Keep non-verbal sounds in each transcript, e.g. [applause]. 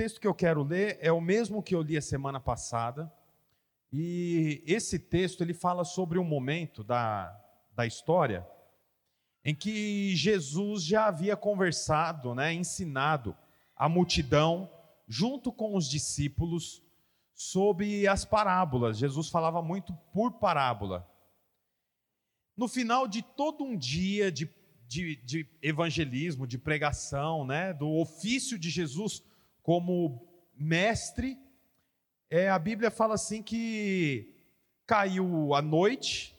texto que eu quero ler é o mesmo que eu li a semana passada. E esse texto ele fala sobre um momento da, da história em que Jesus já havia conversado, né, ensinado a multidão, junto com os discípulos, sobre as parábolas. Jesus falava muito por parábola. No final de todo um dia de, de, de evangelismo, de pregação, né, do ofício de Jesus como mestre, é, a Bíblia fala assim que caiu a noite,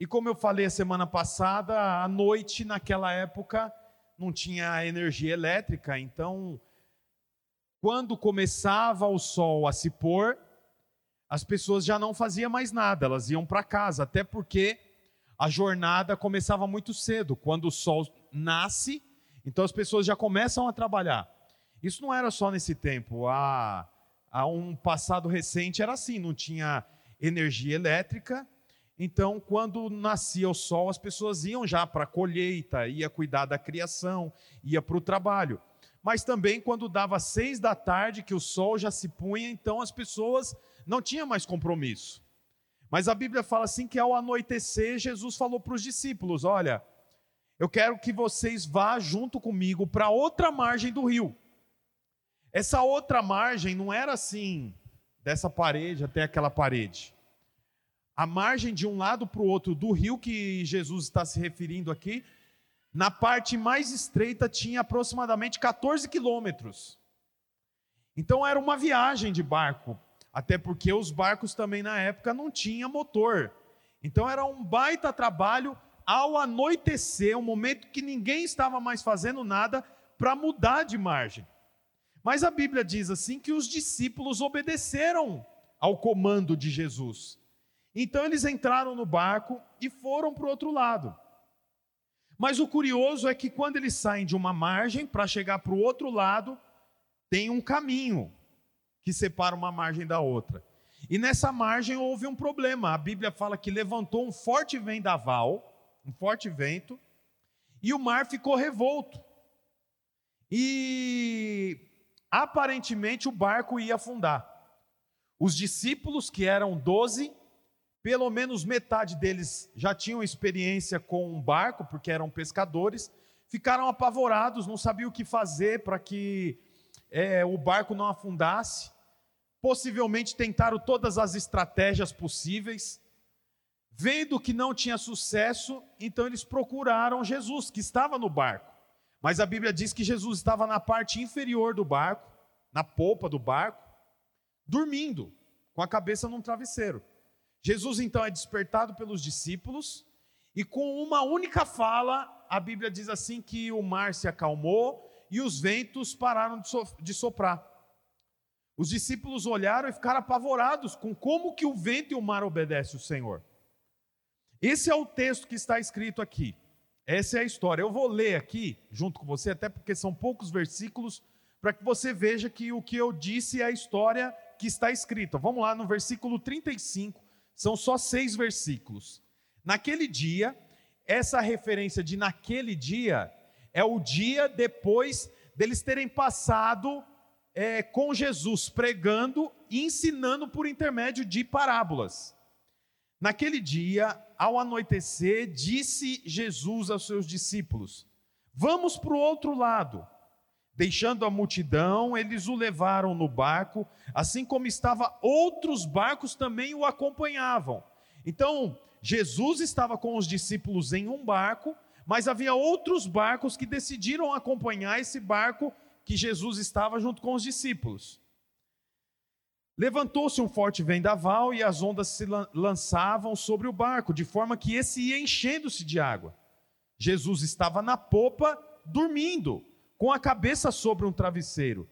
e como eu falei a semana passada, a noite naquela época não tinha energia elétrica, então quando começava o sol a se pôr, as pessoas já não faziam mais nada, elas iam para casa, até porque a jornada começava muito cedo. Quando o sol nasce, então as pessoas já começam a trabalhar. Isso não era só nesse tempo. Há, há um passado recente era assim: não tinha energia elétrica. Então, quando nascia o sol, as pessoas iam já para a colheita, ia cuidar da criação, ia para o trabalho mas também quando dava seis da tarde, que o sol já se punha, então as pessoas não tinham mais compromisso. Mas a Bíblia fala assim que ao anoitecer, Jesus falou para os discípulos: Olha, eu quero que vocês vá junto comigo para outra margem do rio. Essa outra margem não era assim, dessa parede até aquela parede. A margem de um lado para o outro do rio que Jesus está se referindo aqui na parte mais estreita tinha aproximadamente 14 quilômetros. Então era uma viagem de barco, até porque os barcos também na época não tinham motor. Então era um baita trabalho ao anoitecer, um momento que ninguém estava mais fazendo nada para mudar de margem. Mas a Bíblia diz assim que os discípulos obedeceram ao comando de Jesus. Então eles entraram no barco e foram para o outro lado. Mas o curioso é que quando eles saem de uma margem para chegar para o outro lado, tem um caminho que separa uma margem da outra. E nessa margem houve um problema. A Bíblia fala que levantou um forte vendaval, um forte vento, e o mar ficou revolto. E aparentemente o barco ia afundar. Os discípulos, que eram doze, pelo menos metade deles já tinham experiência com um barco, porque eram pescadores, ficaram apavorados, não sabiam o que fazer para que é, o barco não afundasse. Possivelmente tentaram todas as estratégias possíveis. Vendo que não tinha sucesso, então eles procuraram Jesus, que estava no barco. Mas a Bíblia diz que Jesus estava na parte inferior do barco, na polpa do barco, dormindo, com a cabeça num travesseiro. Jesus então é despertado pelos discípulos e com uma única fala, a Bíblia diz assim que o mar se acalmou e os ventos pararam de soprar. Os discípulos olharam e ficaram apavorados com como que o vento e o mar obedecem o Senhor. Esse é o texto que está escrito aqui. Essa é a história. Eu vou ler aqui junto com você, até porque são poucos versículos, para que você veja que o que eu disse é a história que está escrita. Vamos lá no versículo 35 são só seis versículos. Naquele dia, essa referência de naquele dia é o dia depois deles terem passado é, com Jesus pregando e ensinando por intermédio de parábolas. Naquele dia, ao anoitecer, disse Jesus aos seus discípulos: Vamos para o outro lado. Deixando a multidão, eles o levaram no barco, assim como estava outros barcos também o acompanhavam. Então, Jesus estava com os discípulos em um barco, mas havia outros barcos que decidiram acompanhar esse barco que Jesus estava junto com os discípulos. Levantou-se um forte vendaval e as ondas se lançavam sobre o barco, de forma que esse ia enchendo-se de água. Jesus estava na popa, dormindo com a cabeça sobre um travesseiro.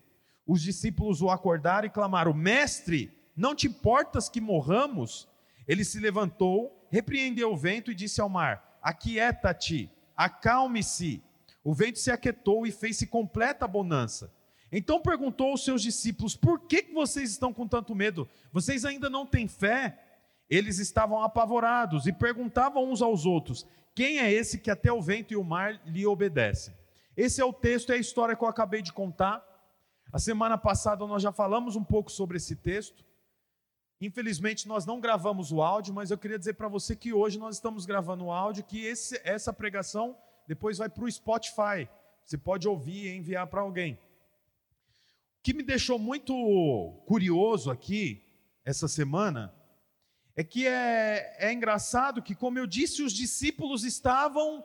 Os discípulos o acordaram e clamaram: Mestre, não te importas que morramos? Ele se levantou, repreendeu o vento e disse ao mar: Aquieta-te, acalme-se. O vento se aquietou e fez-se completa bonança. Então perguntou aos seus discípulos: Por que vocês estão com tanto medo? Vocês ainda não têm fé? Eles estavam apavorados e perguntavam uns aos outros: Quem é esse que até o vento e o mar lhe obedecem? Esse é o texto, é a história que eu acabei de contar. A semana passada nós já falamos um pouco sobre esse texto. Infelizmente nós não gravamos o áudio, mas eu queria dizer para você que hoje nós estamos gravando o áudio, que esse, essa pregação depois vai para o Spotify. Você pode ouvir e enviar para alguém. Que me deixou muito curioso aqui essa semana é que é, é engraçado que, como eu disse, os discípulos estavam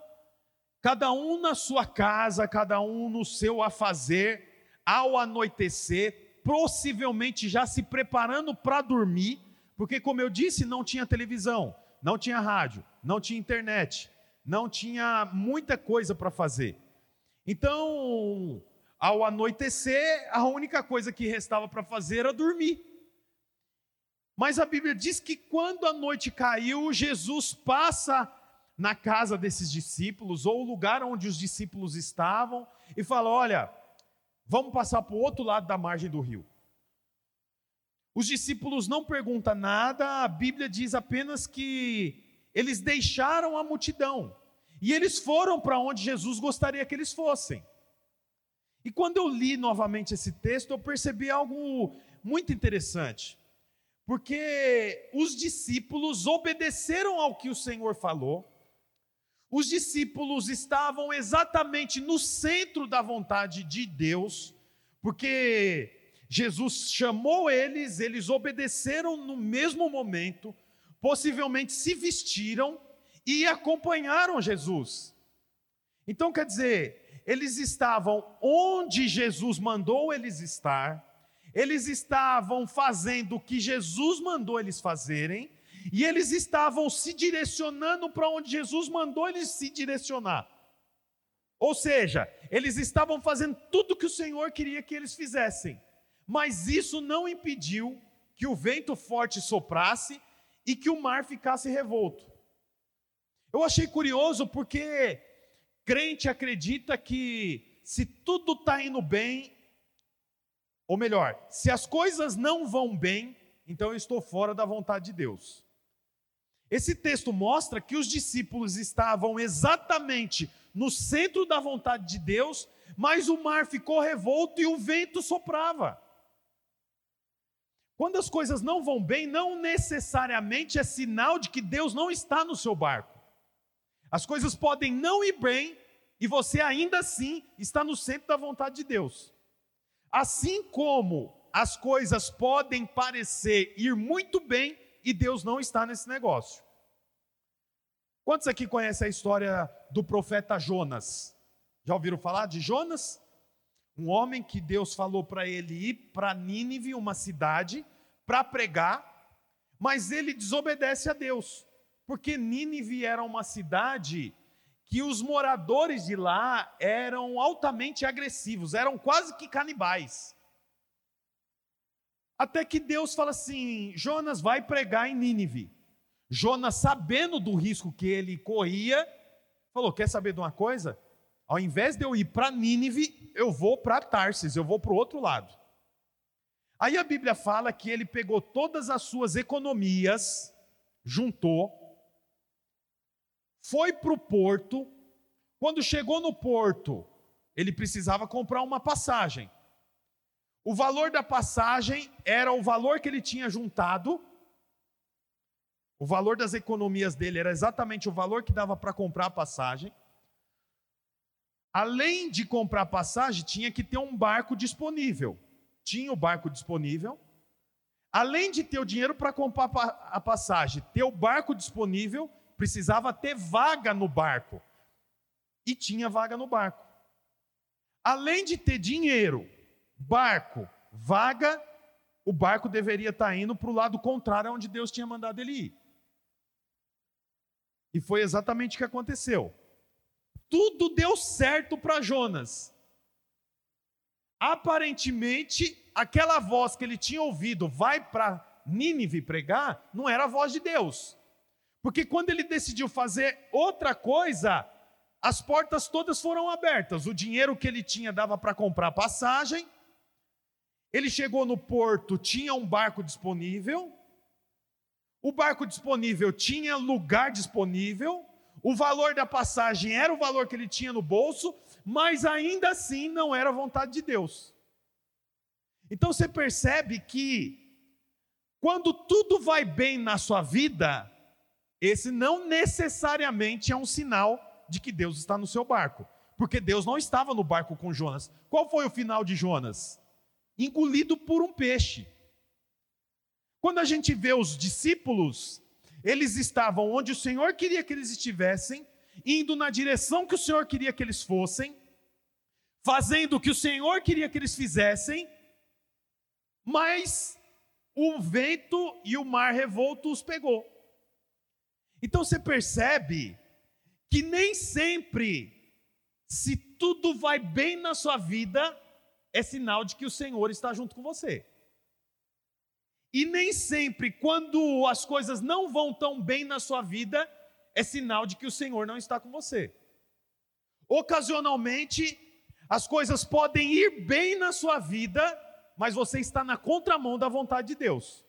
cada um na sua casa, cada um no seu afazer, ao anoitecer, possivelmente já se preparando para dormir, porque, como eu disse, não tinha televisão, não tinha rádio, não tinha internet, não tinha muita coisa para fazer. Então, ao anoitecer, a única coisa que restava para fazer era dormir. Mas a Bíblia diz que quando a noite caiu, Jesus passa na casa desses discípulos, ou o lugar onde os discípulos estavam, e fala: Olha, vamos passar para o outro lado da margem do rio. Os discípulos não perguntam nada, a Bíblia diz apenas que eles deixaram a multidão e eles foram para onde Jesus gostaria que eles fossem. E quando eu li novamente esse texto, eu percebi algo muito interessante, porque os discípulos obedeceram ao que o Senhor falou, os discípulos estavam exatamente no centro da vontade de Deus, porque Jesus chamou eles, eles obedeceram no mesmo momento, possivelmente se vestiram e acompanharam Jesus. Então quer dizer, eles estavam onde Jesus mandou eles estar, eles estavam fazendo o que Jesus mandou eles fazerem, e eles estavam se direcionando para onde Jesus mandou eles se direcionar. Ou seja, eles estavam fazendo tudo que o Senhor queria que eles fizessem. Mas isso não impediu que o vento forte soprasse e que o mar ficasse revolto. Eu achei curioso porque crente acredita que se tudo está indo bem, ou melhor, se as coisas não vão bem, então eu estou fora da vontade de Deus. Esse texto mostra que os discípulos estavam exatamente no centro da vontade de Deus, mas o mar ficou revolto e o vento soprava. Quando as coisas não vão bem, não necessariamente é sinal de que Deus não está no seu barco. As coisas podem não ir bem e você ainda assim está no centro da vontade de Deus. Assim como as coisas podem parecer ir muito bem e Deus não está nesse negócio. Quantos aqui conhecem a história do profeta Jonas? Já ouviram falar de Jonas? Um homem que Deus falou para ele ir para Nínive, uma cidade, para pregar, mas ele desobedece a Deus, porque Nínive era uma cidade que os moradores de lá eram altamente agressivos, eram quase que canibais. Até que Deus fala assim: Jonas vai pregar em Nínive. Jonas, sabendo do risco que ele corria, falou: Quer saber de uma coisa? Ao invés de eu ir para Nínive, eu vou para Tarsis, eu vou para o outro lado. Aí a Bíblia fala que ele pegou todas as suas economias, juntou, foi para o porto. Quando chegou no porto, ele precisava comprar uma passagem. O valor da passagem era o valor que ele tinha juntado. O valor das economias dele era exatamente o valor que dava para comprar a passagem. Além de comprar a passagem, tinha que ter um barco disponível. Tinha o barco disponível. Além de ter o dinheiro para comprar a passagem, ter o barco disponível, precisava ter vaga no barco. E tinha vaga no barco. Além de ter dinheiro barco, vaga, o barco deveria estar indo para o lado contrário onde Deus tinha mandado ele ir. E foi exatamente o que aconteceu. Tudo deu certo para Jonas. Aparentemente, aquela voz que ele tinha ouvido, vai para Nínive pregar, não era a voz de Deus. Porque quando ele decidiu fazer outra coisa, as portas todas foram abertas. O dinheiro que ele tinha dava para comprar passagem, ele chegou no porto, tinha um barco disponível, o barco disponível tinha lugar disponível, o valor da passagem era o valor que ele tinha no bolso, mas ainda assim não era vontade de Deus. Então você percebe que quando tudo vai bem na sua vida, esse não necessariamente é um sinal de que Deus está no seu barco, porque Deus não estava no barco com Jonas. Qual foi o final de Jonas? Engolido por um peixe. Quando a gente vê os discípulos, eles estavam onde o Senhor queria que eles estivessem, indo na direção que o Senhor queria que eles fossem, fazendo o que o Senhor queria que eles fizessem, mas o vento e o mar revolto os pegou. Então você percebe que nem sempre, se tudo vai bem na sua vida, é sinal de que o Senhor está junto com você. E nem sempre, quando as coisas não vão tão bem na sua vida, é sinal de que o Senhor não está com você. Ocasionalmente, as coisas podem ir bem na sua vida, mas você está na contramão da vontade de Deus.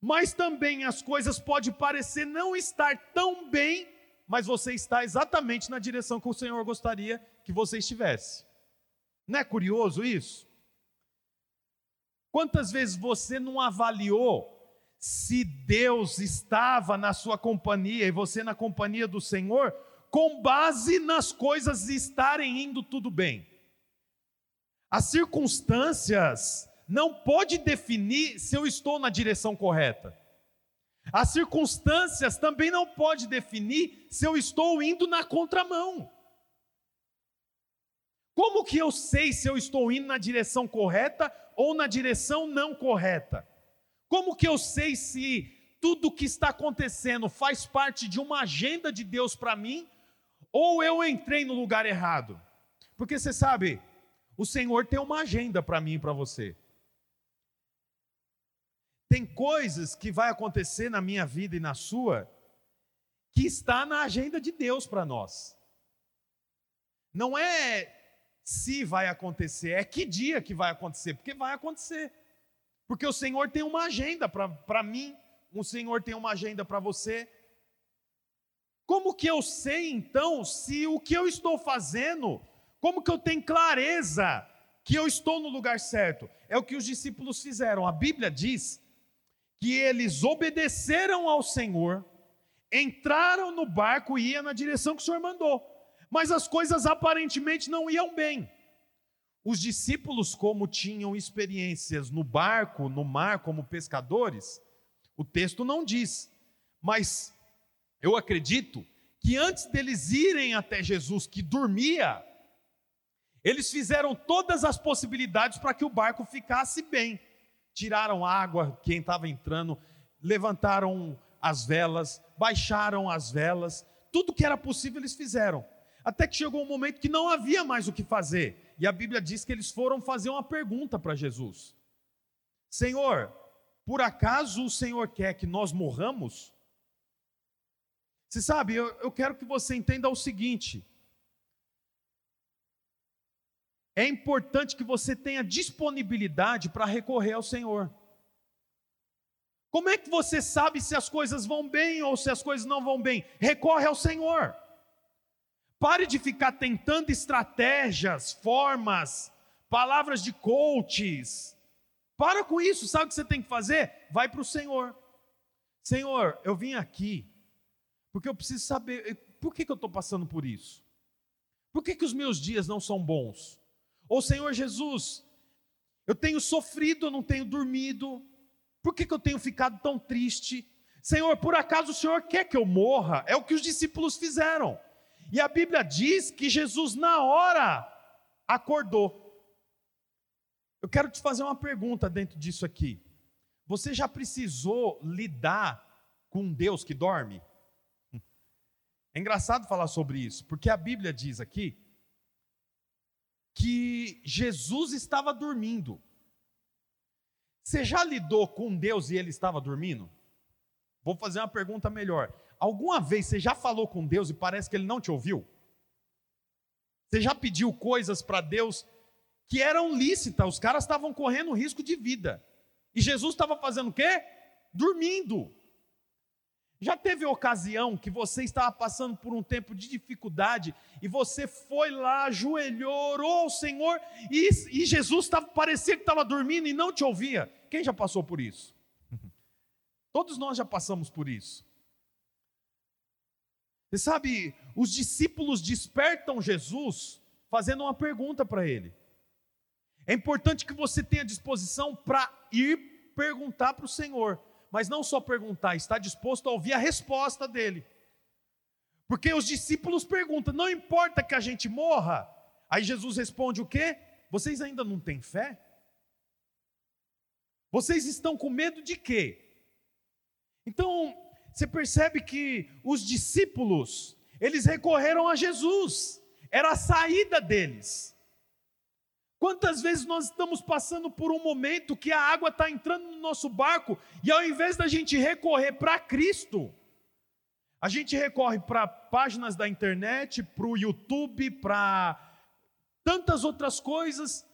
Mas também as coisas podem parecer não estar tão bem, mas você está exatamente na direção que o Senhor gostaria que você estivesse. Não é curioso isso? Quantas vezes você não avaliou se Deus estava na sua companhia e você na companhia do Senhor, com base nas coisas estarem indo tudo bem? As circunstâncias não pode definir se eu estou na direção correta. As circunstâncias também não pode definir se eu estou indo na contramão. Como que eu sei se eu estou indo na direção correta ou na direção não correta? Como que eu sei se tudo que está acontecendo faz parte de uma agenda de Deus para mim ou eu entrei no lugar errado? Porque você sabe, o Senhor tem uma agenda para mim e para você. Tem coisas que vai acontecer na minha vida e na sua que está na agenda de Deus para nós. Não é se vai acontecer, é que dia que vai acontecer, porque vai acontecer. Porque o Senhor tem uma agenda para mim, o Senhor tem uma agenda para você. Como que eu sei então se o que eu estou fazendo, como que eu tenho clareza que eu estou no lugar certo? É o que os discípulos fizeram. A Bíblia diz que eles obedeceram ao Senhor, entraram no barco e iam na direção que o Senhor mandou mas as coisas aparentemente não iam bem. Os discípulos, como tinham experiências no barco, no mar, como pescadores, o texto não diz, mas eu acredito que antes deles irem até Jesus, que dormia, eles fizeram todas as possibilidades para que o barco ficasse bem. Tiraram água, quem estava entrando, levantaram as velas, baixaram as velas, tudo que era possível eles fizeram. Até que chegou um momento que não havia mais o que fazer. E a Bíblia diz que eles foram fazer uma pergunta para Jesus: Senhor, por acaso o Senhor quer que nós morramos? Você sabe, eu, eu quero que você entenda o seguinte: é importante que você tenha disponibilidade para recorrer ao Senhor. Como é que você sabe se as coisas vão bem ou se as coisas não vão bem? Recorre ao Senhor. Pare de ficar tentando estratégias, formas, palavras de coaches. Para com isso, sabe o que você tem que fazer? Vai para o Senhor. Senhor, eu vim aqui porque eu preciso saber eh, por que, que eu estou passando por isso. Por que, que os meus dias não são bons? Ou Senhor Jesus, eu tenho sofrido, eu não tenho dormido. Por que, que eu tenho ficado tão triste? Senhor, por acaso o Senhor quer que eu morra? É o que os discípulos fizeram. E a Bíblia diz que Jesus, na hora, acordou. Eu quero te fazer uma pergunta dentro disso aqui. Você já precisou lidar com Deus que dorme? [laughs] É engraçado falar sobre isso, porque a Bíblia diz aqui que Jesus estava dormindo. Você já lidou com Deus e ele estava dormindo? Vou fazer uma pergunta melhor. Alguma vez você já falou com Deus e parece que ele não te ouviu? Você já pediu coisas para Deus que eram lícitas, os caras estavam correndo risco de vida. E Jesus estava fazendo o quê? Dormindo. Já teve ocasião que você estava passando por um tempo de dificuldade e você foi lá, ajoelhou, orou ao Senhor e, e Jesus tava, parecia que estava dormindo e não te ouvia? Quem já passou por isso? [laughs] Todos nós já passamos por isso. Você sabe, os discípulos despertam Jesus fazendo uma pergunta para ele. É importante que você tenha disposição para ir perguntar para o Senhor mas não só perguntar, está disposto a ouvir a resposta dele. Porque os discípulos perguntam: não importa que a gente morra. Aí Jesus responde: o quê? Vocês ainda não têm fé? Vocês estão com medo de quê? Então, você percebe que os discípulos, eles recorreram a Jesus, era a saída deles. Quantas vezes nós estamos passando por um momento que a água está entrando no nosso barco e ao invés da gente recorrer para Cristo, a gente recorre para páginas da internet, para o YouTube, para tantas outras coisas,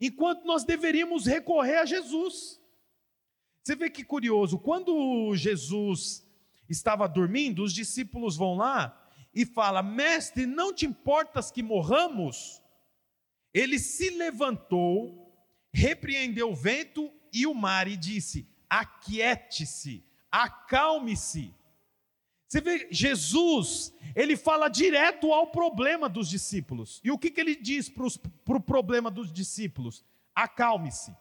enquanto nós deveríamos recorrer a Jesus. Você vê que curioso, quando Jesus estava dormindo, os discípulos vão lá e falam: Mestre, não te importas que morramos? Ele se levantou, repreendeu o vento e o mar e disse: Aquiete-se, acalme-se. Você vê, Jesus, ele fala direto ao problema dos discípulos. E o que, que ele diz para o pro problema dos discípulos? Acalme-se,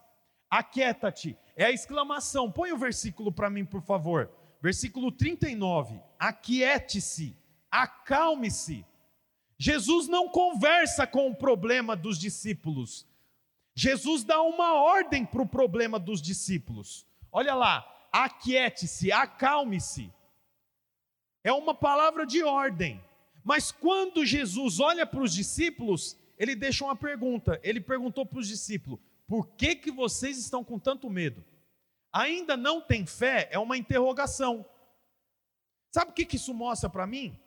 aquieta-te. É a exclamação. Põe o versículo para mim, por favor. Versículo 39. Aquiete-se, acalme-se. Jesus não conversa com o problema dos discípulos. Jesus dá uma ordem para o problema dos discípulos. Olha lá, aquiete-se, acalme-se. É uma palavra de ordem. Mas quando Jesus olha para os discípulos, ele deixa uma pergunta. Ele perguntou para os discípulos: por que, que vocês estão com tanto medo? Ainda não tem fé? É uma interrogação. Sabe o que, que isso mostra para mim?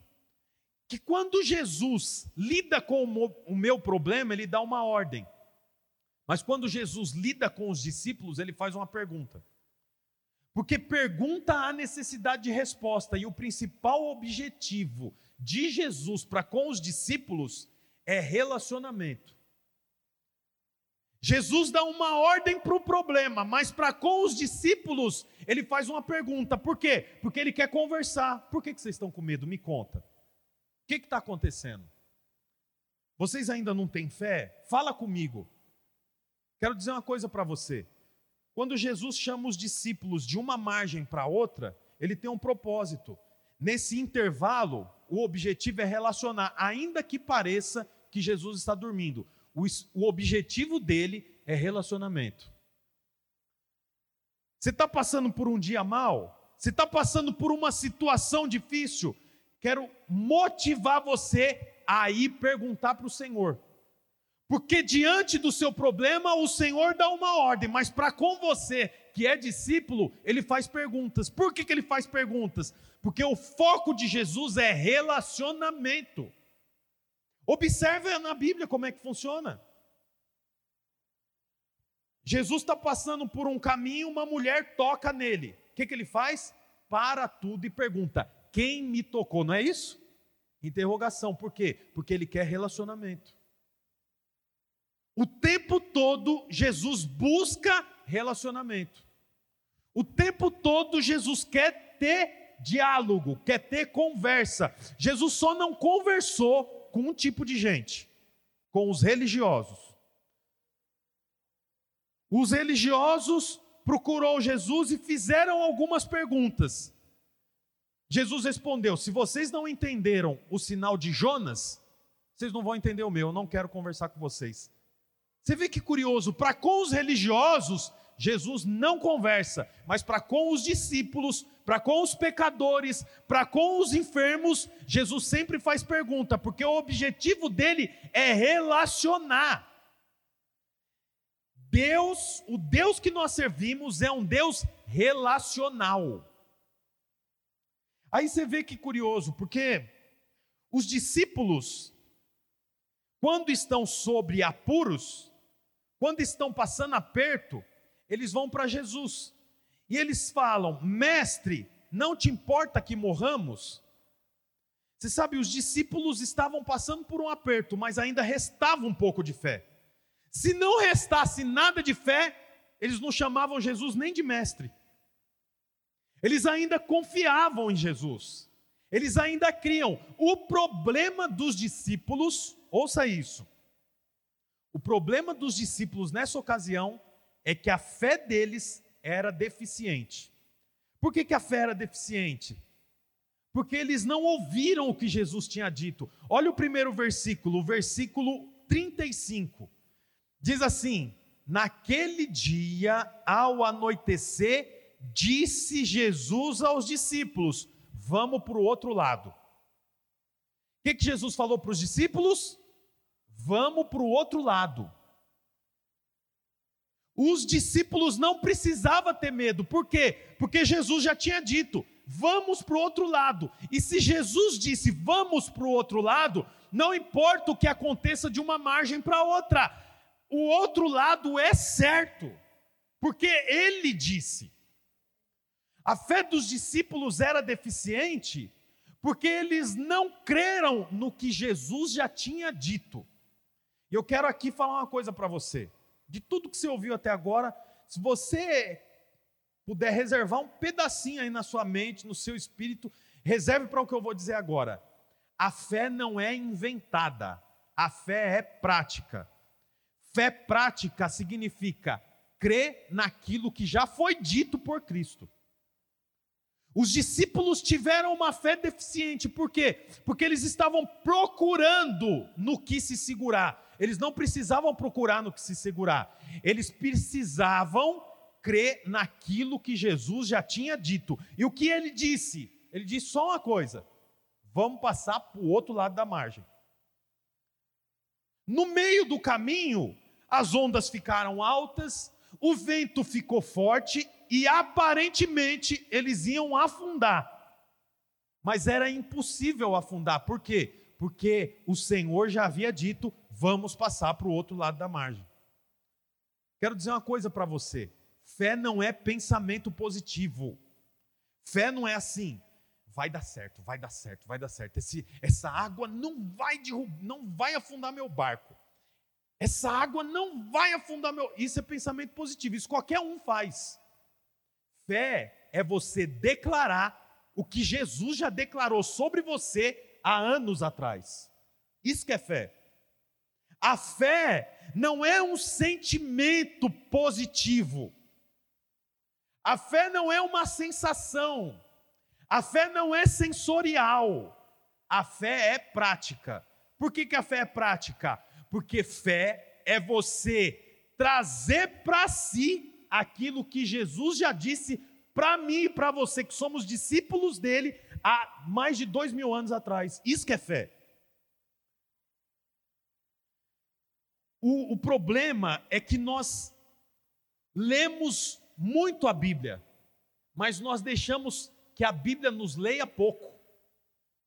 Que quando Jesus lida com o meu problema, ele dá uma ordem. Mas quando Jesus lida com os discípulos, ele faz uma pergunta. Porque pergunta há necessidade de resposta, e o principal objetivo de Jesus para com os discípulos é relacionamento. Jesus dá uma ordem para o problema, mas para com os discípulos, ele faz uma pergunta. Por quê? Porque ele quer conversar. Por que vocês estão com medo? Me conta. O que está acontecendo? Vocês ainda não têm fé? Fala comigo. Quero dizer uma coisa para você. Quando Jesus chama os discípulos de uma margem para outra, ele tem um propósito. Nesse intervalo, o objetivo é relacionar, ainda que pareça que Jesus está dormindo. O, o objetivo dele é relacionamento. Você está passando por um dia mal? Você está passando por uma situação difícil? Quero motivar você a ir perguntar para o Senhor. Porque diante do seu problema, o Senhor dá uma ordem, mas para com você, que é discípulo, ele faz perguntas. Por que, que ele faz perguntas? Porque o foco de Jesus é relacionamento. Observe na Bíblia como é que funciona. Jesus está passando por um caminho, uma mulher toca nele. O que, que ele faz? Para tudo e pergunta: quem me tocou, não é isso? Interrogação, por quê? Porque ele quer relacionamento. O tempo todo Jesus busca relacionamento. O tempo todo Jesus quer ter diálogo, quer ter conversa. Jesus só não conversou com um tipo de gente, com os religiosos. Os religiosos procurou Jesus e fizeram algumas perguntas. Jesus respondeu: Se vocês não entenderam o sinal de Jonas, vocês não vão entender o meu, eu não quero conversar com vocês. Você vê que curioso, para com os religiosos, Jesus não conversa, mas para com os discípulos, para com os pecadores, para com os enfermos, Jesus sempre faz pergunta, porque o objetivo dele é relacionar. Deus, o Deus que nós servimos é um Deus relacional. Aí você vê que curioso, porque os discípulos, quando estão sobre apuros, quando estão passando aperto, eles vão para Jesus e eles falam: Mestre, Não te importa que morramos? Você sabe, os discípulos estavam passando por um aperto, mas ainda restava um pouco de fé. Se não restasse nada de fé, eles não chamavam Jesus nem de mestre. Eles ainda confiavam em Jesus. Eles ainda criam. O problema dos discípulos, ouça isso. O problema dos discípulos nessa ocasião é que a fé deles era deficiente. Por que, que a fé era deficiente? Porque eles não ouviram o que Jesus tinha dito. Olha o primeiro versículo, o versículo 35. Diz assim: Naquele dia, ao anoitecer, disse Jesus aos discípulos: Vamos para o outro lado. O que, que Jesus falou para os discípulos? Vamos para o outro lado. Os discípulos não precisavam ter medo, por quê? Porque Jesus já tinha dito: vamos para o outro lado. E se Jesus disse vamos para o outro lado, não importa o que aconteça de uma margem para outra, o outro lado é certo, porque ele disse. A fé dos discípulos era deficiente porque eles não creram no que Jesus já tinha dito. E eu quero aqui falar uma coisa para você de tudo que você ouviu até agora, se você puder reservar um pedacinho aí na sua mente, no seu espírito, reserve para o que eu vou dizer agora. A fé não é inventada, a fé é prática. Fé prática significa crer naquilo que já foi dito por Cristo. Os discípulos tiveram uma fé deficiente, por quê? Porque eles estavam procurando no que se segurar. Eles não precisavam procurar no que se segurar, eles precisavam crer naquilo que Jesus já tinha dito. E o que ele disse? Ele disse só uma coisa: vamos passar para o outro lado da margem. No meio do caminho, as ondas ficaram altas, o vento ficou forte e aparentemente eles iam afundar. Mas era impossível afundar, por quê? Porque o Senhor já havia dito: vamos passar para o outro lado da margem. Quero dizer uma coisa para você: fé não é pensamento positivo. Fé não é assim, vai dar certo, vai dar certo, vai dar certo. Esse, essa água não vai derrubar, não vai afundar meu barco. Essa água não vai afundar meu. Isso é pensamento positivo. Isso qualquer um faz. Fé é você declarar o que Jesus já declarou sobre você há anos atrás. Isso que é fé. A fé não é um sentimento positivo. A fé não é uma sensação. A fé não é sensorial. A fé é prática. Por que, que a fé é prática? Porque fé é você trazer para si aquilo que Jesus já disse para mim e para você, que somos discípulos dele há mais de dois mil anos atrás. Isso que é fé. O, o problema é que nós lemos muito a Bíblia, mas nós deixamos que a Bíblia nos leia pouco.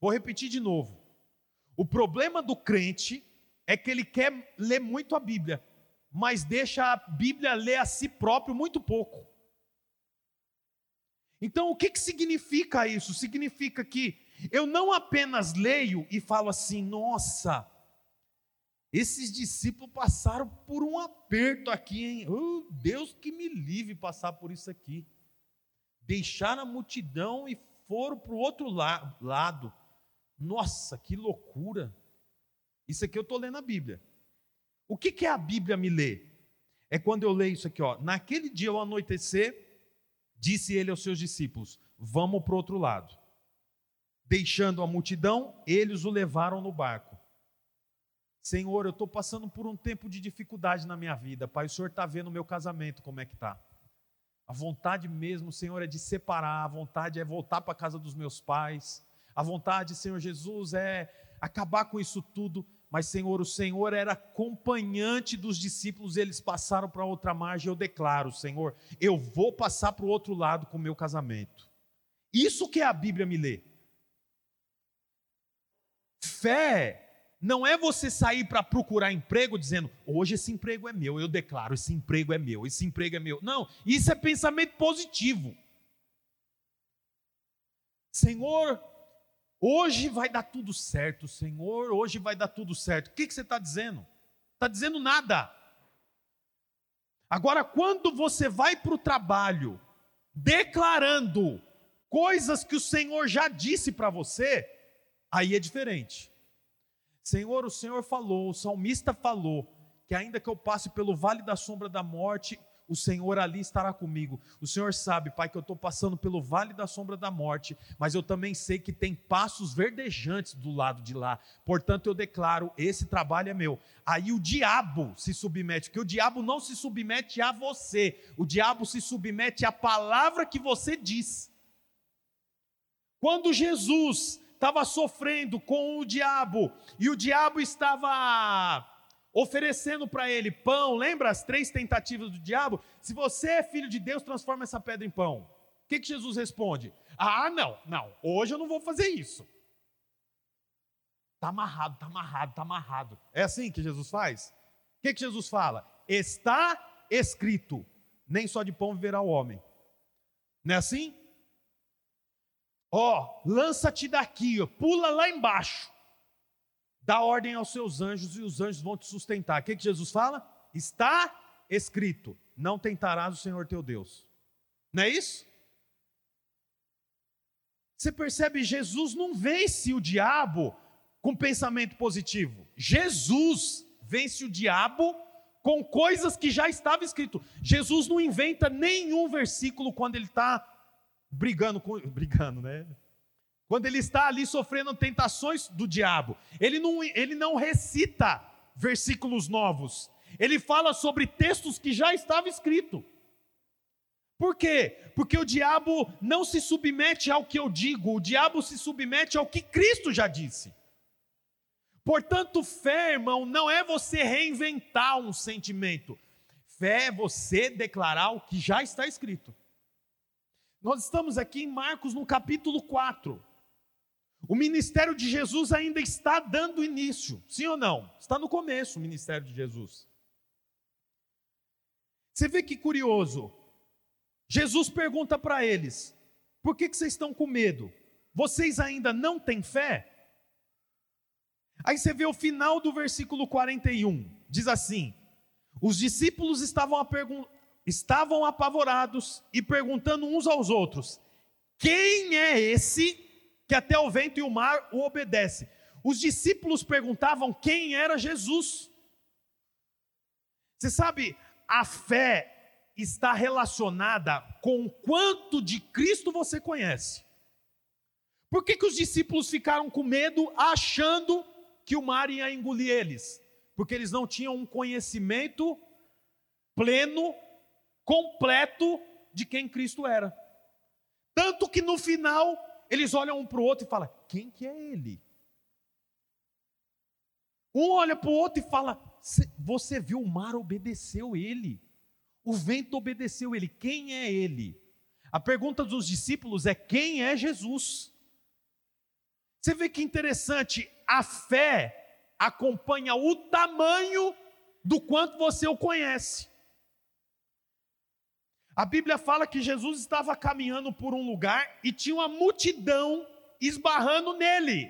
Vou repetir de novo. O problema do crente é que ele quer ler muito a Bíblia, mas deixa a Bíblia ler a si próprio muito pouco. Então, o que, que significa isso? Significa que eu não apenas leio e falo assim, nossa, esses discípulos passaram por um aperto aqui, hein? Oh, Deus que me livre passar por isso aqui. Deixaram a multidão e foram para o outro la lado. Nossa, que loucura! Isso aqui eu estou lendo a Bíblia. O que, que a Bíblia me lê? É quando eu leio isso aqui, ó. Naquele dia ao anoitecer, disse ele aos seus discípulos: Vamos para o outro lado. Deixando a multidão, eles o levaram no barco Senhor, eu estou passando por um tempo de dificuldade na minha vida. Pai, o Senhor está vendo o meu casamento, como é que está. A vontade mesmo, Senhor, é de separar, a vontade é voltar para a casa dos meus pais. A vontade, Senhor Jesus, é acabar com isso tudo. Mas, Senhor, o Senhor era acompanhante dos discípulos, eles passaram para outra margem. Eu declaro, Senhor, eu vou passar para o outro lado com o meu casamento. Isso que a Bíblia me lê. Fé não é você sair para procurar emprego dizendo, hoje esse emprego é meu, eu declaro, esse emprego é meu, esse emprego é meu. Não, isso é pensamento positivo. Senhor, hoje vai dar tudo certo, Senhor, hoje vai dar tudo certo. O que, que você está dizendo? Está dizendo nada. Agora, quando você vai para o trabalho declarando coisas que o Senhor já disse para você, aí é diferente. Senhor, o Senhor falou, o salmista falou, que ainda que eu passe pelo vale da sombra da morte, o Senhor ali estará comigo. O Senhor sabe, Pai, que eu estou passando pelo vale da sombra da morte, mas eu também sei que tem passos verdejantes do lado de lá. Portanto, eu declaro: esse trabalho é meu. Aí o diabo se submete, porque o diabo não se submete a você, o diabo se submete à palavra que você diz. Quando Jesus estava sofrendo com o diabo, e o diabo estava oferecendo para ele pão, lembra as três tentativas do diabo? Se você é filho de Deus, transforma essa pedra em pão. O que, que Jesus responde? Ah, não, não, hoje eu não vou fazer isso. Está amarrado, está amarrado, está amarrado. É assim que Jesus faz? O que, que Jesus fala? Está escrito: nem só de pão viverá o homem. Não é assim? Ó, oh, lança-te daqui, pula lá embaixo dá ordem aos seus anjos e os anjos vão te sustentar. O que, que Jesus fala? Está escrito: não tentarás o Senhor teu Deus. Não é isso? Você percebe, Jesus não vence o diabo com pensamento positivo. Jesus vence o diabo com coisas que já estava escrito. Jesus não inventa nenhum versículo quando ele está brigando com. [laughs] Brigando, né? Quando ele está ali sofrendo tentações do diabo, ele não, ele não recita versículos novos, ele fala sobre textos que já estavam escritos. Por quê? Porque o diabo não se submete ao que eu digo, o diabo se submete ao que Cristo já disse. Portanto, fé, irmão, não é você reinventar um sentimento, fé é você declarar o que já está escrito. Nós estamos aqui em Marcos no capítulo 4. O ministério de Jesus ainda está dando início, sim ou não? Está no começo o ministério de Jesus. Você vê que curioso. Jesus pergunta para eles: por que, que vocês estão com medo? Vocês ainda não têm fé? Aí você vê o final do versículo 41, diz assim: os discípulos estavam, estavam apavorados e perguntando uns aos outros: quem é esse que até o vento e o mar o obedecem. Os discípulos perguntavam quem era Jesus. Você sabe, a fé está relacionada com quanto de Cristo você conhece. Por que, que os discípulos ficaram com medo, achando que o mar ia engolir eles? Porque eles não tinham um conhecimento pleno, completo de quem Cristo era. Tanto que no final eles olham um para o outro e falam: quem que é ele? Um olha para o outro e fala: você viu o mar obedeceu ele, o vento obedeceu ele, quem é ele? A pergunta dos discípulos é: quem é Jesus? Você vê que interessante, a fé acompanha o tamanho do quanto você o conhece. A Bíblia fala que Jesus estava caminhando por um lugar e tinha uma multidão esbarrando nele.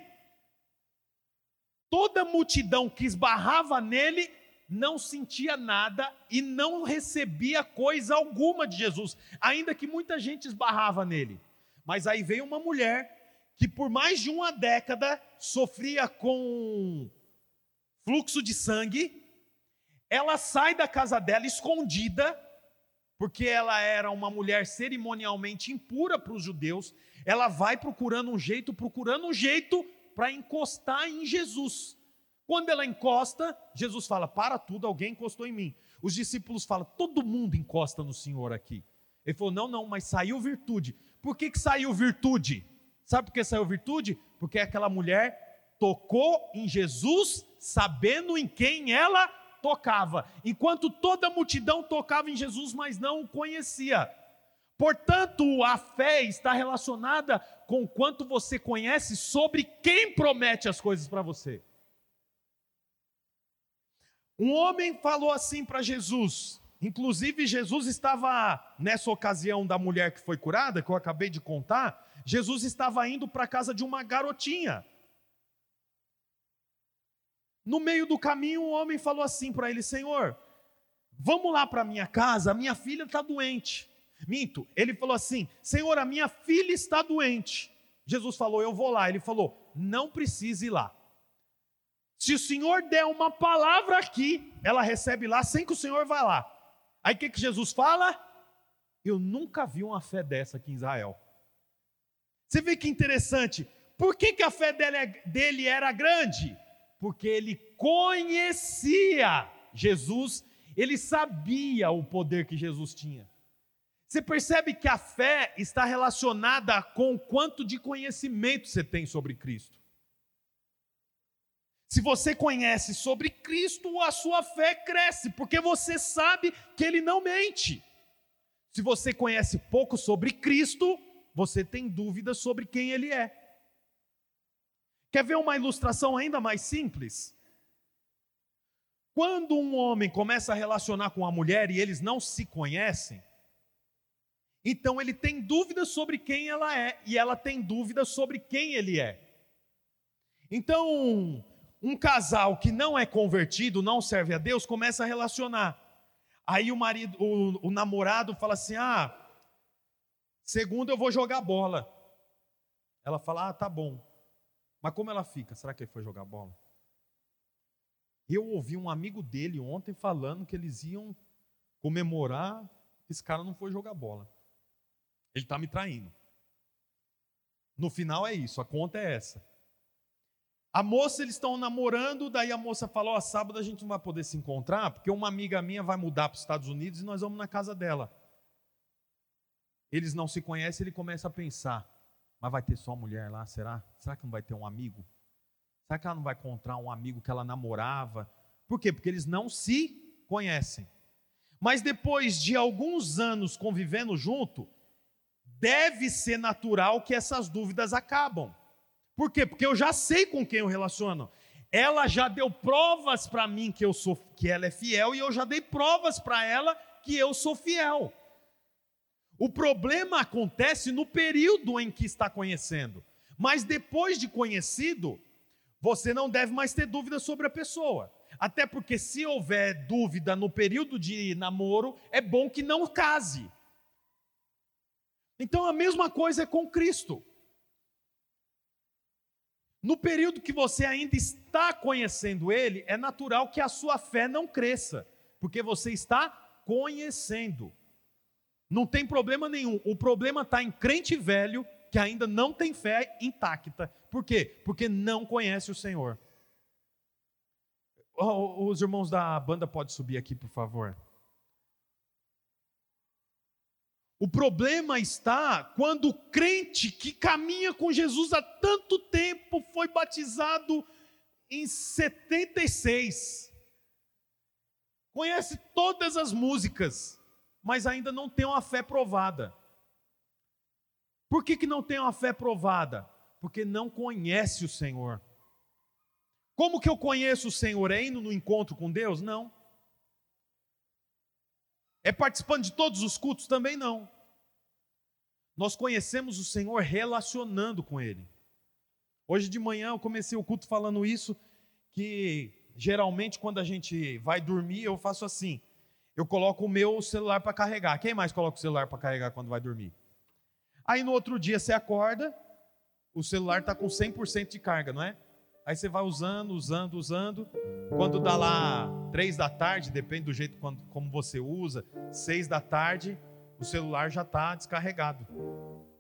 Toda multidão que esbarrava nele não sentia nada e não recebia coisa alguma de Jesus, ainda que muita gente esbarrava nele. Mas aí veio uma mulher que por mais de uma década sofria com fluxo de sangue, ela sai da casa dela escondida porque ela era uma mulher cerimonialmente impura para os judeus, ela vai procurando um jeito, procurando um jeito para encostar em Jesus. Quando ela encosta, Jesus fala: Para tudo, alguém encostou em mim. Os discípulos falam: Todo mundo encosta no Senhor aqui. Ele falou: Não, não, mas saiu virtude. Por que, que saiu virtude? Sabe por que saiu virtude? Porque aquela mulher tocou em Jesus, sabendo em quem ela tocava, enquanto toda a multidão tocava em Jesus, mas não o conhecia. Portanto, a fé está relacionada com quanto você conhece sobre quem promete as coisas para você. Um homem falou assim para Jesus, inclusive Jesus estava nessa ocasião da mulher que foi curada, que eu acabei de contar, Jesus estava indo para a casa de uma garotinha. No meio do caminho, um homem falou assim para ele: Senhor, vamos lá para minha casa, minha filha está doente. Minto, ele falou assim: Senhor, a minha filha está doente. Jesus falou: Eu vou lá. Ele falou: Não precisa ir lá. Se o Senhor der uma palavra aqui, ela recebe lá sem que o Senhor vá lá. Aí o que, que Jesus fala? Eu nunca vi uma fé dessa aqui em Israel. Você vê que interessante. Por que, que a fé dele, é, dele era grande? Porque ele conhecia Jesus, ele sabia o poder que Jesus tinha. Você percebe que a fé está relacionada com o quanto de conhecimento você tem sobre Cristo. Se você conhece sobre Cristo, a sua fé cresce, porque você sabe que ele não mente. Se você conhece pouco sobre Cristo, você tem dúvidas sobre quem ele é. Quer ver uma ilustração ainda mais simples? Quando um homem começa a relacionar com uma mulher e eles não se conhecem, então ele tem dúvidas sobre quem ela é e ela tem dúvidas sobre quem ele é. Então, um casal que não é convertido, não serve a Deus, começa a relacionar. Aí o marido, o, o namorado fala assim: "Ah, segundo eu vou jogar bola". Ela fala: "Ah, tá bom". Mas como ela fica? Será que ele foi jogar bola? Eu ouvi um amigo dele ontem falando que eles iam comemorar. Esse cara não foi jogar bola. Ele está me traindo. No final é isso, a conta é essa. A moça, eles estão namorando, daí a moça falou: Ó, sábado a gente não vai poder se encontrar, porque uma amiga minha vai mudar para os Estados Unidos e nós vamos na casa dela. Eles não se conhecem, ele começa a pensar: mas vai ter só mulher lá, será? Será que não vai ter um amigo? Será que ela não vai encontrar um amigo que ela namorava? Por quê? Porque eles não se conhecem. Mas depois de alguns anos convivendo junto, deve ser natural que essas dúvidas acabam. Por quê? Porque eu já sei com quem eu relaciono. Ela já deu provas para mim que eu sou que ela é fiel e eu já dei provas para ela que eu sou fiel. O problema acontece no período em que está conhecendo. Mas depois de conhecido, você não deve mais ter dúvida sobre a pessoa. Até porque, se houver dúvida no período de namoro, é bom que não case. Então, a mesma coisa é com Cristo. No período que você ainda está conhecendo Ele, é natural que a sua fé não cresça, porque você está conhecendo. Não tem problema nenhum. O problema está em crente velho que ainda não tem fé intacta. Por quê? Porque não conhece o Senhor. os irmãos da banda podem subir aqui, por favor. O problema está quando o crente que caminha com Jesus há tanto tempo foi batizado em 76. Conhece todas as músicas mas ainda não tem uma fé provada. Por que, que não tem uma fé provada? Porque não conhece o Senhor. Como que eu conheço o Senhor? É indo no encontro com Deus? Não. É participando de todos os cultos? Também não. Nós conhecemos o Senhor relacionando com Ele. Hoje de manhã eu comecei o culto falando isso, que geralmente quando a gente vai dormir eu faço assim, eu coloco o meu celular para carregar. Quem mais coloca o celular para carregar quando vai dormir? Aí no outro dia você acorda, o celular está com 100% de carga, não é? Aí você vai usando, usando, usando. Quando dá lá três da tarde, depende do jeito quando, como você usa, seis da tarde, o celular já está descarregado.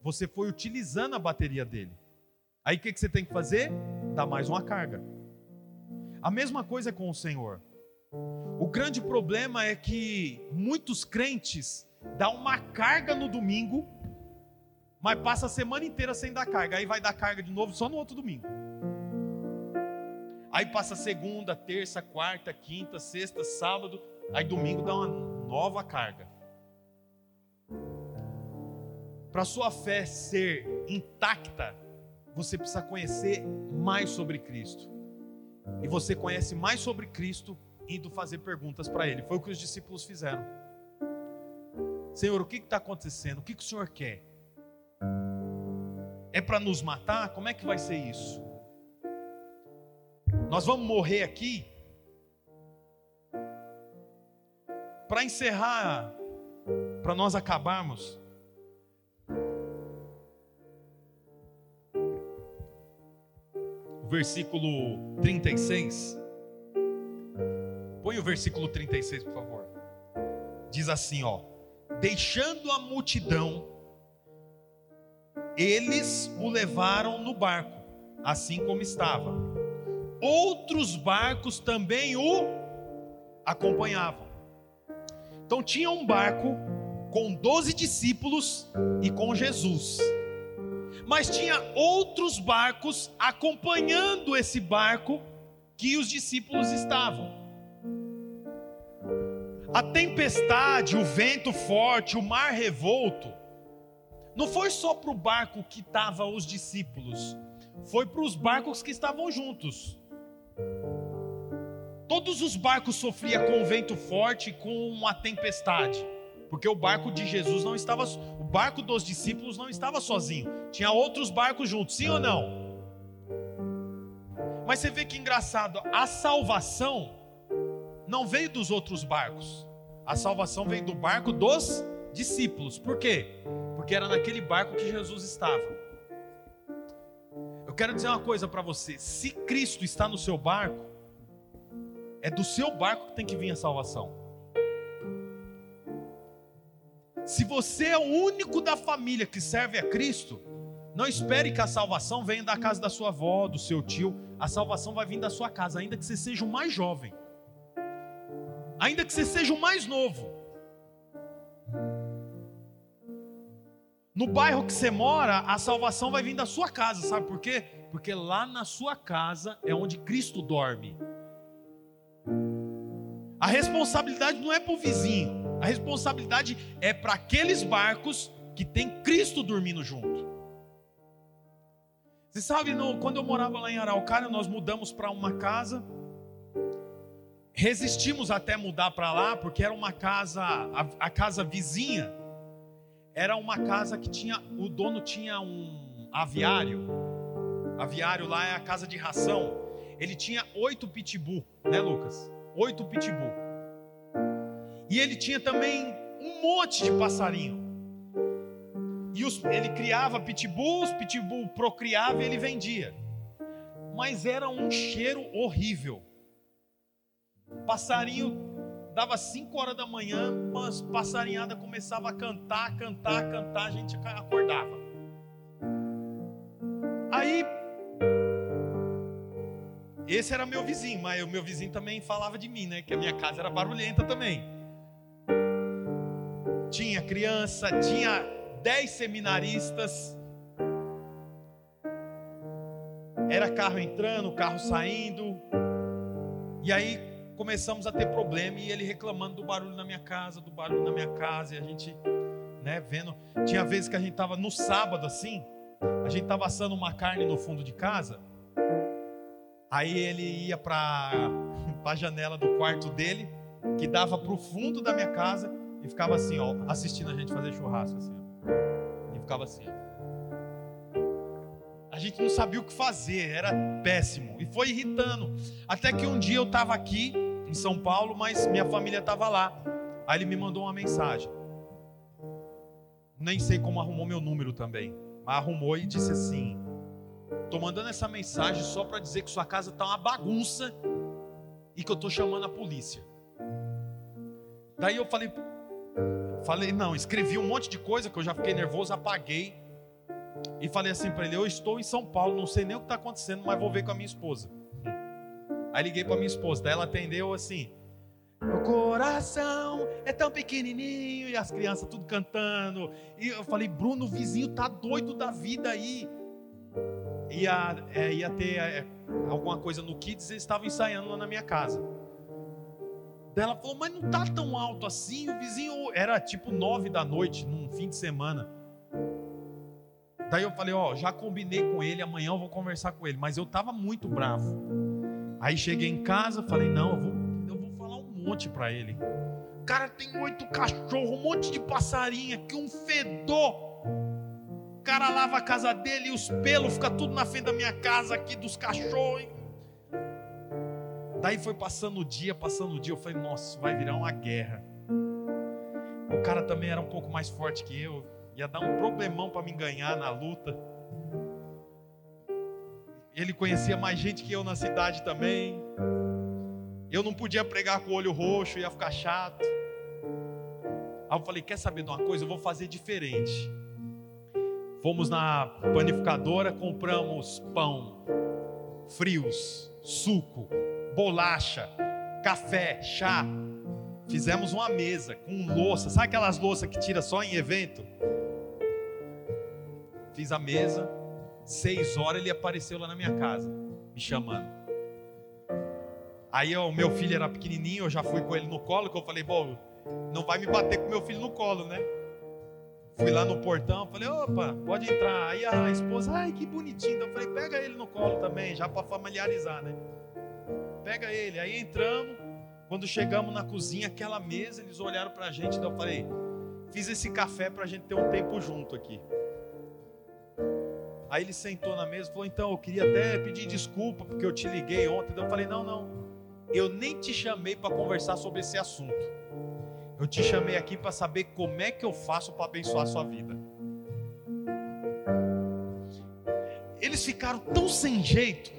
Você foi utilizando a bateria dele. Aí o que, que você tem que fazer? Dar mais uma carga. A mesma coisa com o Senhor. O grande problema é que muitos crentes dão uma carga no domingo, mas passa a semana inteira sem dar carga. Aí vai dar carga de novo só no outro domingo. Aí passa segunda, terça, quarta, quinta, sexta, sábado. Aí domingo dá uma nova carga. Para sua fé ser intacta, você precisa conhecer mais sobre Cristo. E você conhece mais sobre Cristo indo fazer perguntas para ele. Foi o que os discípulos fizeram. Senhor, o que está acontecendo? O que, que o Senhor quer? é para nos matar, como é que vai ser isso? Nós vamos morrer aqui? Para encerrar, para nós acabarmos, versículo 36. Põe o versículo 36, por favor. Diz assim, ó: Deixando a multidão, eles o levaram no barco, assim como estava. Outros barcos também o acompanhavam. Então tinha um barco com doze discípulos e com Jesus. Mas tinha outros barcos acompanhando esse barco que os discípulos estavam. A tempestade, o vento forte, o mar revolto, não foi só para o barco que estavam os discípulos, foi para os barcos que estavam juntos. Todos os barcos sofriam com o vento forte, com a tempestade, porque o barco de Jesus não estava, o barco dos discípulos não estava sozinho, tinha outros barcos juntos, sim ou não? Mas você vê que engraçado, a salvação não veio dos outros barcos. A salvação veio do barco dos discípulos. Por quê? Porque era naquele barco que Jesus estava. Eu quero dizer uma coisa para você: se Cristo está no seu barco, é do seu barco que tem que vir a salvação. Se você é o único da família que serve a Cristo, não espere que a salvação venha da casa da sua avó, do seu tio. A salvação vai vir da sua casa, ainda que você seja o mais jovem ainda que você seja o mais novo. No bairro que você mora, a salvação vai vir da sua casa, sabe por quê? Porque lá na sua casa é onde Cristo dorme. A responsabilidade não é para o vizinho, a responsabilidade é para aqueles barcos que tem Cristo dormindo junto. Você sabe, quando eu morava lá em Araucária, nós mudamos para uma casa Resistimos até mudar para lá, porque era uma casa, a, a, casa vizinha, era uma casa que tinha, o dono tinha um aviário. Aviário lá é a casa de ração. Ele tinha oito pitbull, né, Lucas? Oito pitbull. E ele tinha também um monte de passarinho. E os, ele criava pitbulls, pitbull procriava e ele vendia. Mas era um cheiro horrível. Passarinho dava 5 horas da manhã, mas passarinhada começava a cantar, cantar, cantar, a gente acordava. Aí esse era meu vizinho, mas o meu vizinho também falava de mim, né? Que a minha casa era barulhenta também. Tinha criança, tinha dez seminaristas. Era carro entrando, carro saindo. E aí começamos a ter problema e ele reclamando do barulho na minha casa, do barulho na minha casa, e a gente, né, vendo. Tinha vezes que a gente tava no sábado assim, a gente tava assando uma carne no fundo de casa. Aí ele ia para [laughs] a janela do quarto dele, que dava para o fundo da minha casa, e ficava assim, ó, assistindo a gente fazer churrasco, assim, ó. E ficava assim, ó. A gente não sabia o que fazer, era péssimo. E foi irritando. Até que um dia eu estava aqui, em São Paulo, mas minha família estava lá. Aí ele me mandou uma mensagem. Nem sei como arrumou meu número também, mas arrumou e disse assim: Tô mandando essa mensagem só para dizer que sua casa tá uma bagunça e que eu tô chamando a polícia. Daí eu falei, falei não, escrevi um monte de coisa que eu já fiquei nervoso, apaguei e falei assim para ele: Eu estou em São Paulo, não sei nem o que está acontecendo, mas vou ver com a minha esposa. Aí liguei para minha esposa, daí ela atendeu assim: Meu coração é tão pequenininho, e as crianças tudo cantando. E eu falei: Bruno, o vizinho tá doido da vida aí. Ia, é, ia ter é, alguma coisa no Kids, eles estavam ensaiando lá na minha casa. Daí ela falou: Mas não tá tão alto assim. O vizinho era tipo nove da noite, num fim de semana. Daí eu falei: Ó, já combinei com ele, amanhã eu vou conversar com ele. Mas eu tava muito bravo. Aí cheguei em casa, falei: não, eu vou, eu vou falar um monte para ele. Cara, tem oito cachorros, um monte de passarinho aqui, um fedor. O cara lava a casa dele e os pelos ficam tudo na frente da minha casa aqui, dos cachorros. Daí foi passando o dia, passando o dia, eu falei, nossa, vai virar uma guerra. O cara também era um pouco mais forte que eu, ia dar um problemão para me ganhar na luta. Ele conhecia mais gente que eu na cidade também. Eu não podia pregar com o olho roxo, ia ficar chato. Aí eu falei: quer saber de uma coisa? Eu vou fazer diferente. Fomos na panificadora, compramos pão, frios, suco, bolacha, café, chá. Fizemos uma mesa com louça. Sabe aquelas louças que tira só em evento? Fiz a mesa. Seis horas ele apareceu lá na minha casa, me chamando. Aí o meu filho era pequenininho, eu já fui com ele no colo, que eu falei, bom, não vai me bater com meu filho no colo, né? Fui lá no portão, falei, opa, pode entrar. Aí a esposa, ai, que bonitinho. Eu falei, pega ele no colo também, já para familiarizar, né? Pega ele. Aí entramos, quando chegamos na cozinha, aquela mesa, eles olharam para a gente, então eu falei, fiz esse café para a gente ter um tempo junto aqui. Aí ele sentou na mesa e falou: Então, eu queria até pedir desculpa porque eu te liguei ontem. Então eu falei: Não, não, eu nem te chamei para conversar sobre esse assunto. Eu te chamei aqui para saber como é que eu faço para abençoar a sua vida. Eles ficaram tão sem jeito,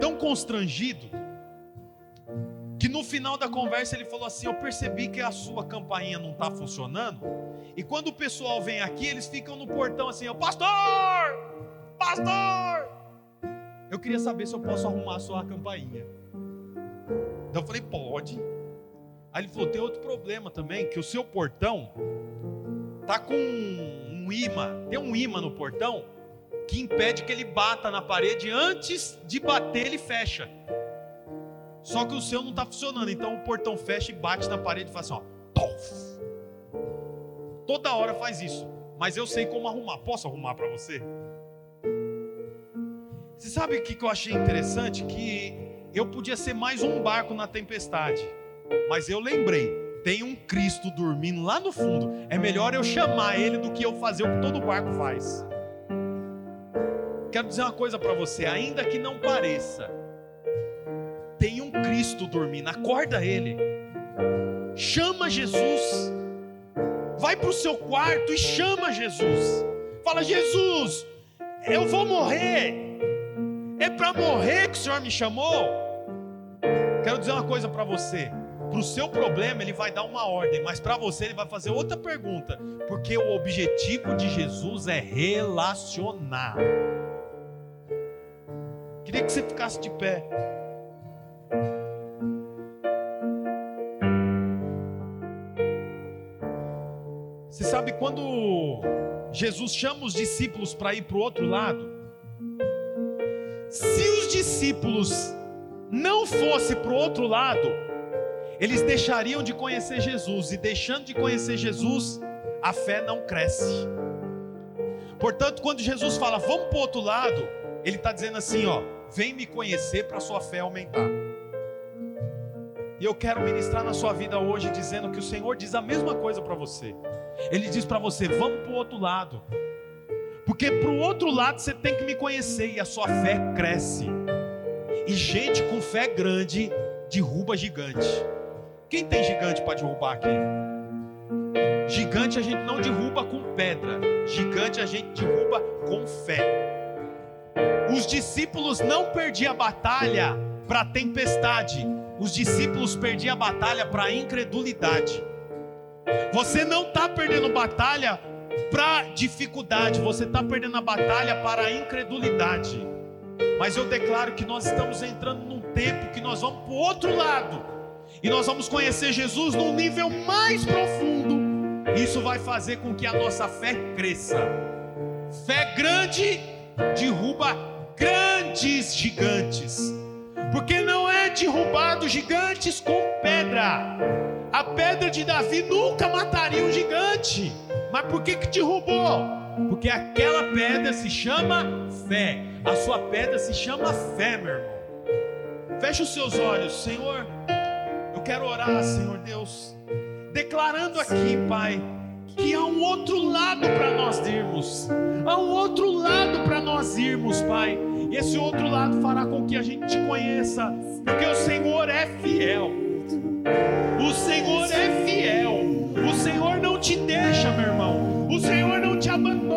tão constrangidos, no final da conversa ele falou assim: Eu percebi que a sua campainha não está funcionando. E quando o pessoal vem aqui, eles ficam no portão assim: oh, Pastor! Pastor! Eu queria saber se eu posso arrumar a sua campainha. Então eu falei: Pode. Aí ele falou: Tem outro problema também, que o seu portão tá com um imã, tem um imã no portão que impede que ele bata na parede antes de bater ele fecha. Só que o seu não está funcionando. Então o portão fecha e bate na parede e faz assim, ó. Tof. Toda hora faz isso. Mas eu sei como arrumar. Posso arrumar para você? Você sabe o que eu achei interessante? Que eu podia ser mais um barco na tempestade. Mas eu lembrei, tem um Cristo dormindo lá no fundo. É melhor eu chamar ele do que eu fazer o que todo barco faz. Quero dizer uma coisa para você, ainda que não pareça, tem um Cristo dormindo, acorda ele. Chama Jesus. Vai para o seu quarto e chama Jesus. Fala, Jesus, eu vou morrer. É para morrer que o Senhor me chamou. Quero dizer uma coisa para você. Para o seu problema, ele vai dar uma ordem, mas para você, ele vai fazer outra pergunta. Porque o objetivo de Jesus é relacionar. Queria que você ficasse de pé. Sabe quando Jesus chama os discípulos para ir para o outro lado? Se os discípulos não fossem para o outro lado, eles deixariam de conhecer Jesus, e deixando de conhecer Jesus, a fé não cresce. Portanto, quando Jesus fala, vamos para o outro lado, Ele está dizendo assim: ó, vem me conhecer para a sua fé aumentar. E eu quero ministrar na sua vida hoje, dizendo que o Senhor diz a mesma coisa para você. Ele diz para você: vamos para o outro lado. Porque para o outro lado você tem que me conhecer e a sua fé cresce. E gente com fé grande derruba gigante. Quem tem gigante para derrubar aqui? Gigante a gente não derruba com pedra, gigante a gente derruba com fé. Os discípulos não perdiam a batalha para a tempestade, os discípulos perdiam a batalha para a incredulidade. Você não está perdendo batalha para dificuldade, você está perdendo a batalha para a incredulidade. Mas eu declaro que nós estamos entrando num tempo que nós vamos para o outro lado e nós vamos conhecer Jesus num nível mais profundo. Isso vai fazer com que a nossa fé cresça. Fé grande derruba grandes gigantes, porque não é derrubado gigantes com pedra a pedra de Davi nunca mataria um gigante. Mas por que que derrubou? Porque aquela pedra se chama fé. A sua pedra se chama fé, meu irmão. Feche os seus olhos, Senhor. Eu quero orar, Senhor Deus, declarando aqui, Pai, que há um outro lado para nós irmos. Há um outro lado para nós irmos, Pai. E esse outro lado fará com que a gente te conheça, porque o Senhor é fiel. O Senhor é fiel. O Senhor não te deixa, meu irmão. O Senhor não te abandona.